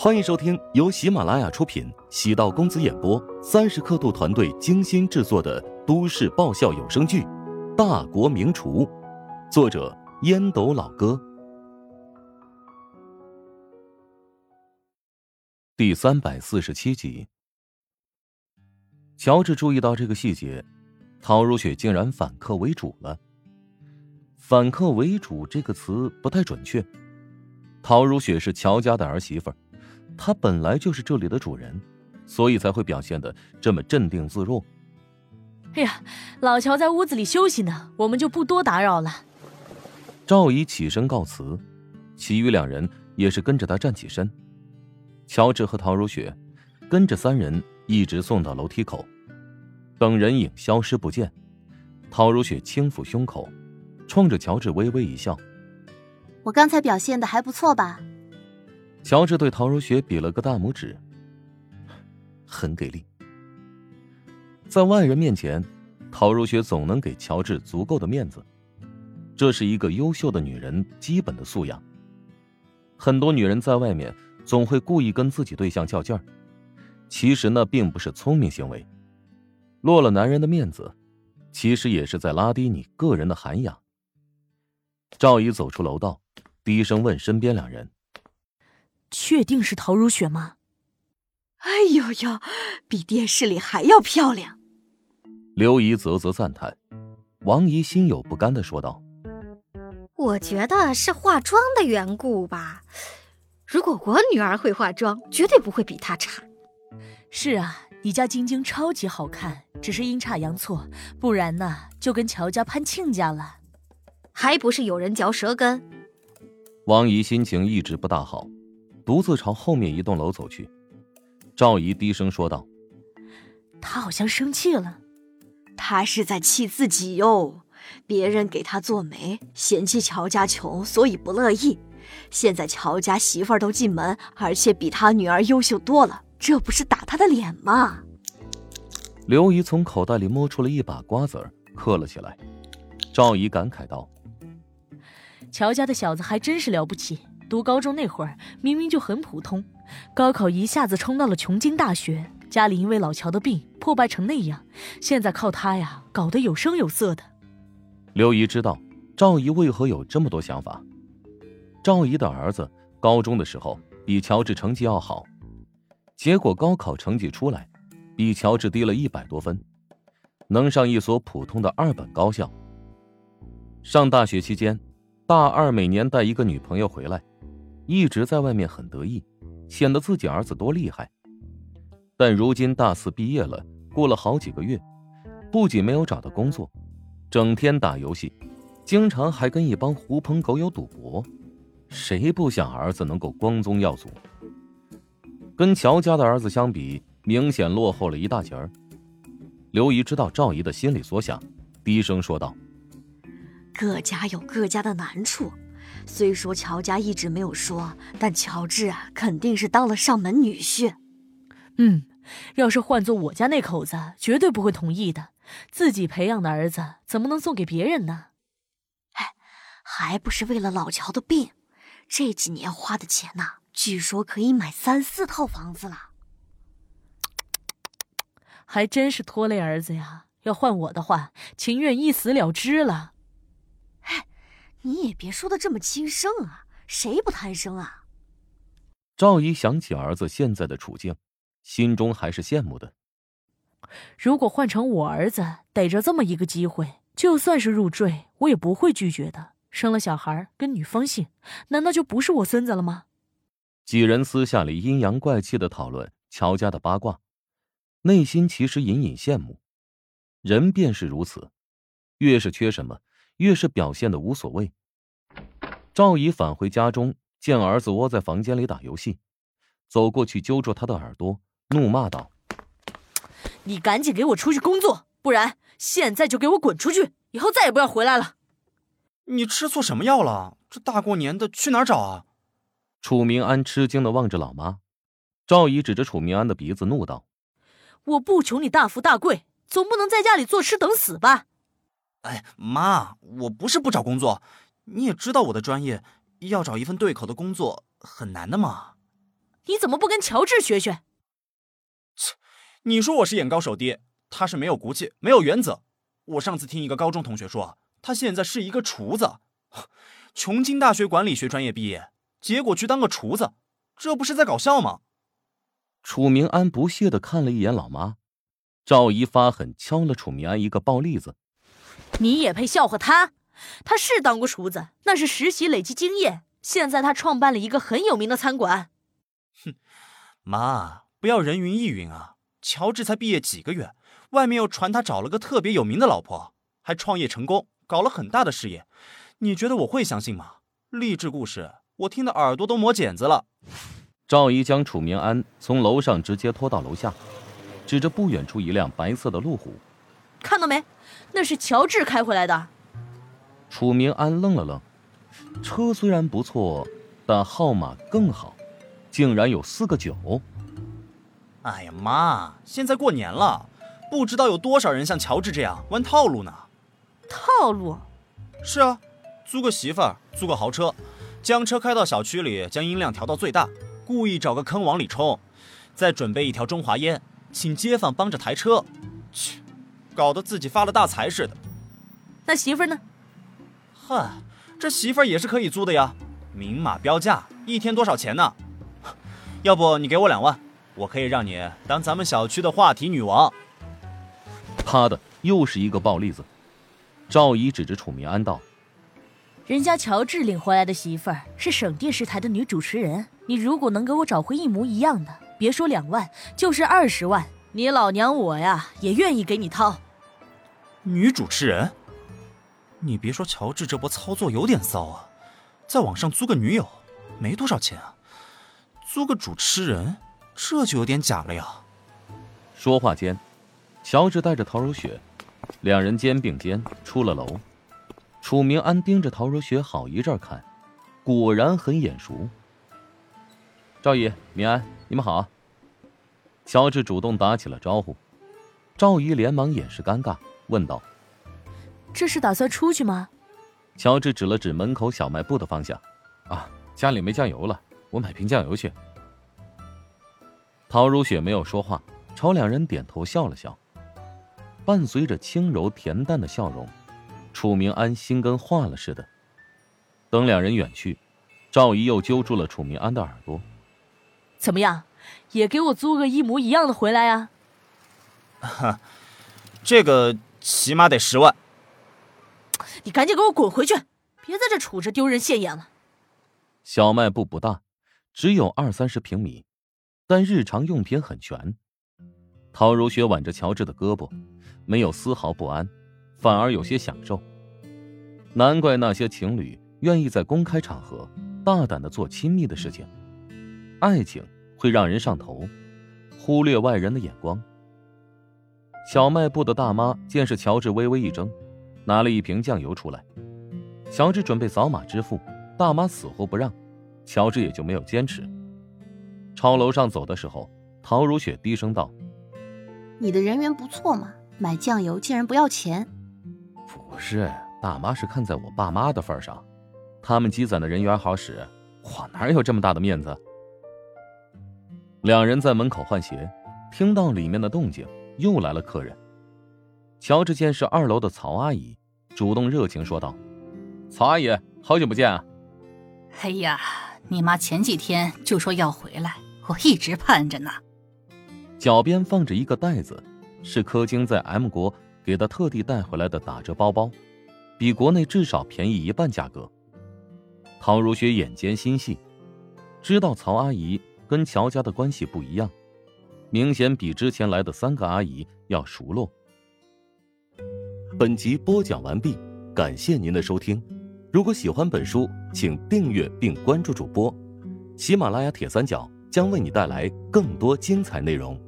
欢迎收听由喜马拉雅出品、喜道公子演播、三十刻度团队精心制作的都市爆笑有声剧《大国名厨》，作者烟斗老哥，第三百四十七集。乔治注意到这个细节，陶如雪竟然反客为主了。反客为主这个词不太准确。陶如雪是乔家的儿媳妇，她本来就是这里的主人，所以才会表现的这么镇定自若。哎呀，老乔在屋子里休息呢，我们就不多打扰了。赵姨起身告辞，其余两人也是跟着她站起身。乔治和陶如雪跟着三人一直送到楼梯口，等人影消失不见，陶如雪轻抚胸口。冲着乔治微微一笑，我刚才表现的还不错吧？乔治对陶如雪比了个大拇指，很给力。在外人面前，陶如雪总能给乔治足够的面子，这是一个优秀的女人基本的素养。很多女人在外面总会故意跟自己对象较劲儿，其实那并不是聪明行为，落了男人的面子，其实也是在拉低你个人的涵养。赵姨走出楼道，低声问身边两人：“确定是陶如雪吗？”“哎呦呦，比电视里还要漂亮。”刘姨啧啧赞叹。王姨心有不甘的说道：“我觉得是化妆的缘故吧。如果我女儿会化妆，绝对不会比她差。”“是啊，你家晶晶超级好看，只是阴差阳错，不然呢就跟乔家攀亲家了。”还不是有人嚼舌根。王姨心情一直不大好，独自朝后面一栋楼走去。赵姨低声说道：“她好像生气了，她是在气自己哟。别人给她做媒，嫌弃乔家穷，所以不乐意。现在乔家媳妇儿都进门，而且比她女儿优秀多了，这不是打她的脸吗？”刘姨从口袋里摸出了一把瓜子儿，嗑了起来。赵姨感慨道。乔家的小子还真是了不起，读高中那会儿明明就很普通，高考一下子冲到了琼京大学。家里因为老乔的病破败成那样，现在靠他呀，搞得有声有色的。刘姨知道赵姨为何有这么多想法。赵姨的儿子高中的时候比乔治成绩要好，结果高考成绩出来，比乔治低了一百多分，能上一所普通的二本高校。上大学期间。大二每年带一个女朋友回来，一直在外面很得意，显得自己儿子多厉害。但如今大四毕业了，过了好几个月，不仅没有找到工作，整天打游戏，经常还跟一帮狐朋狗友赌博。谁不想儿子能够光宗耀祖？跟乔家的儿子相比，明显落后了一大截儿。刘姨知道赵姨的心里所想，低声说道。各家有各家的难处，虽说乔家一直没有说，但乔治啊肯定是当了上门女婿。嗯，要是换做我家那口子，绝对不会同意的。自己培养的儿子怎么能送给别人呢？哎，还不是为了老乔的病？这几年花的钱呐，据说可以买三四套房子了。还真是拖累儿子呀！要换我的话，情愿一死了之了。你也别说的这么轻生啊！谁不贪生啊？赵姨想起儿子现在的处境，心中还是羡慕的。如果换成我儿子，逮着这么一个机会，就算是入赘，我也不会拒绝的。生了小孩跟女方姓，难道就不是我孙子了吗？几人私下里阴阳怪气的讨论乔家的八卦，内心其实隐隐羡慕。人便是如此，越是缺什么，越是表现的无所谓。赵姨返回家中，见儿子窝在房间里打游戏，走过去揪住他的耳朵，怒骂道：“你赶紧给我出去工作，不然现在就给我滚出去，以后再也不要回来了！”你吃错什么药了？这大过年的去哪儿找啊？楚明安吃惊的望着老妈，赵姨指着楚明安的鼻子怒道：“我不求你大富大贵，总不能在家里坐吃等死吧？”哎，妈，我不是不找工作。你也知道我的专业，要找一份对口的工作很难的嘛。你怎么不跟乔治学学？切，你说我是眼高手低，他是没有骨气、没有原则。我上次听一个高中同学说，他现在是一个厨子，琼京大学管理学专业毕业，结果去当个厨子，这不是在搞笑吗？楚明安不屑的看了一眼老妈，赵姨发狠敲了楚明安一个暴栗子。你也配笑话他？他是当过厨子，那是实习累积经验。现在他创办了一个很有名的餐馆。哼，妈，不要人云亦云啊！乔治才毕业几个月，外面又传他找了个特别有名的老婆，还创业成功，搞了很大的事业。你觉得我会相信吗？励志故事，我听的耳朵都磨茧子了。赵姨将楚明安从楼上直接拖到楼下，指着不远处一辆白色的路虎：“看到没？那是乔治开回来的。”楚明安愣了愣，车虽然不错，但号码更好，竟然有四个九。哎呀妈！现在过年了，不知道有多少人像乔治这样玩套路呢。套路？是啊，租个媳妇儿，租个豪车，将车开到小区里，将音量调到最大。故意找个坑往里冲，再准备一条中华烟，请街坊帮着抬车，去，搞得自己发了大财似的。那媳妇呢？哼，这媳妇也是可以租的呀，明码标价，一天多少钱呢？要不你给我两万，我可以让你当咱们小区的话题女王。啪的，又是一个暴栗子。赵姨指着楚明安道。人家乔治领回来的媳妇儿是省电视台的女主持人，你如果能给我找回一模一样的，别说两万，就是二十万，你老娘我呀也愿意给你掏。女主持人，你别说，乔治这波操作有点骚啊，在网上租个女友，没多少钱啊，租个主持人，这就有点假了呀。说话间，乔治带着陶如雪，两人肩并肩出了楼。楚明安盯着陶如雪好一阵看，果然很眼熟。赵姨、明安，你们好。乔治主动打起了招呼，赵姨连忙掩饰尴尬，问道：“这是打算出去吗？”乔治指了指门口小卖部的方向：“啊，家里没酱油了，我买瓶酱油去。”陶如雪没有说话，朝两人点头笑了笑，伴随着轻柔恬淡的笑容。楚明安心跟化了似的。等两人远去，赵姨又揪住了楚明安的耳朵：“怎么样，也给我租个一模一样的回来呀？”“哈，这个起码得十万。”“你赶紧给我滚回去，别在这杵着丢人现眼了。”小卖部不大，只有二三十平米，但日常用品很全。陶如雪挽着乔治的胳膊，没有丝毫不安。反而有些享受，难怪那些情侣愿意在公开场合大胆的做亲密的事情。爱情会让人上头，忽略外人的眼光。小卖部的大妈见是乔治，微微一怔，拿了一瓶酱油出来。乔治准备扫码支付，大妈死活不让，乔治也就没有坚持。朝楼上走的时候，陶如雪低声道：“你的人缘不错嘛，买酱油竟然不要钱。”不是，大妈是看在我爸妈的份上，他们积攒的人缘好使，我哪有这么大的面子？两人在门口换鞋，听到里面的动静，又来了客人。乔治见是二楼的曹阿姨，主动热情说道：“曹阿姨，好久不见啊！”“哎呀，你妈前几天就说要回来，我一直盼着呢。”脚边放着一个袋子，是柯京在 M 国。给他特地带回来的打折包包，比国内至少便宜一半价格。陶如雪眼尖心细，知道曹阿姨跟乔家的关系不一样，明显比之前来的三个阿姨要熟络。本集播讲完毕，感谢您的收听。如果喜欢本书，请订阅并关注主播。喜马拉雅铁三角将为你带来更多精彩内容。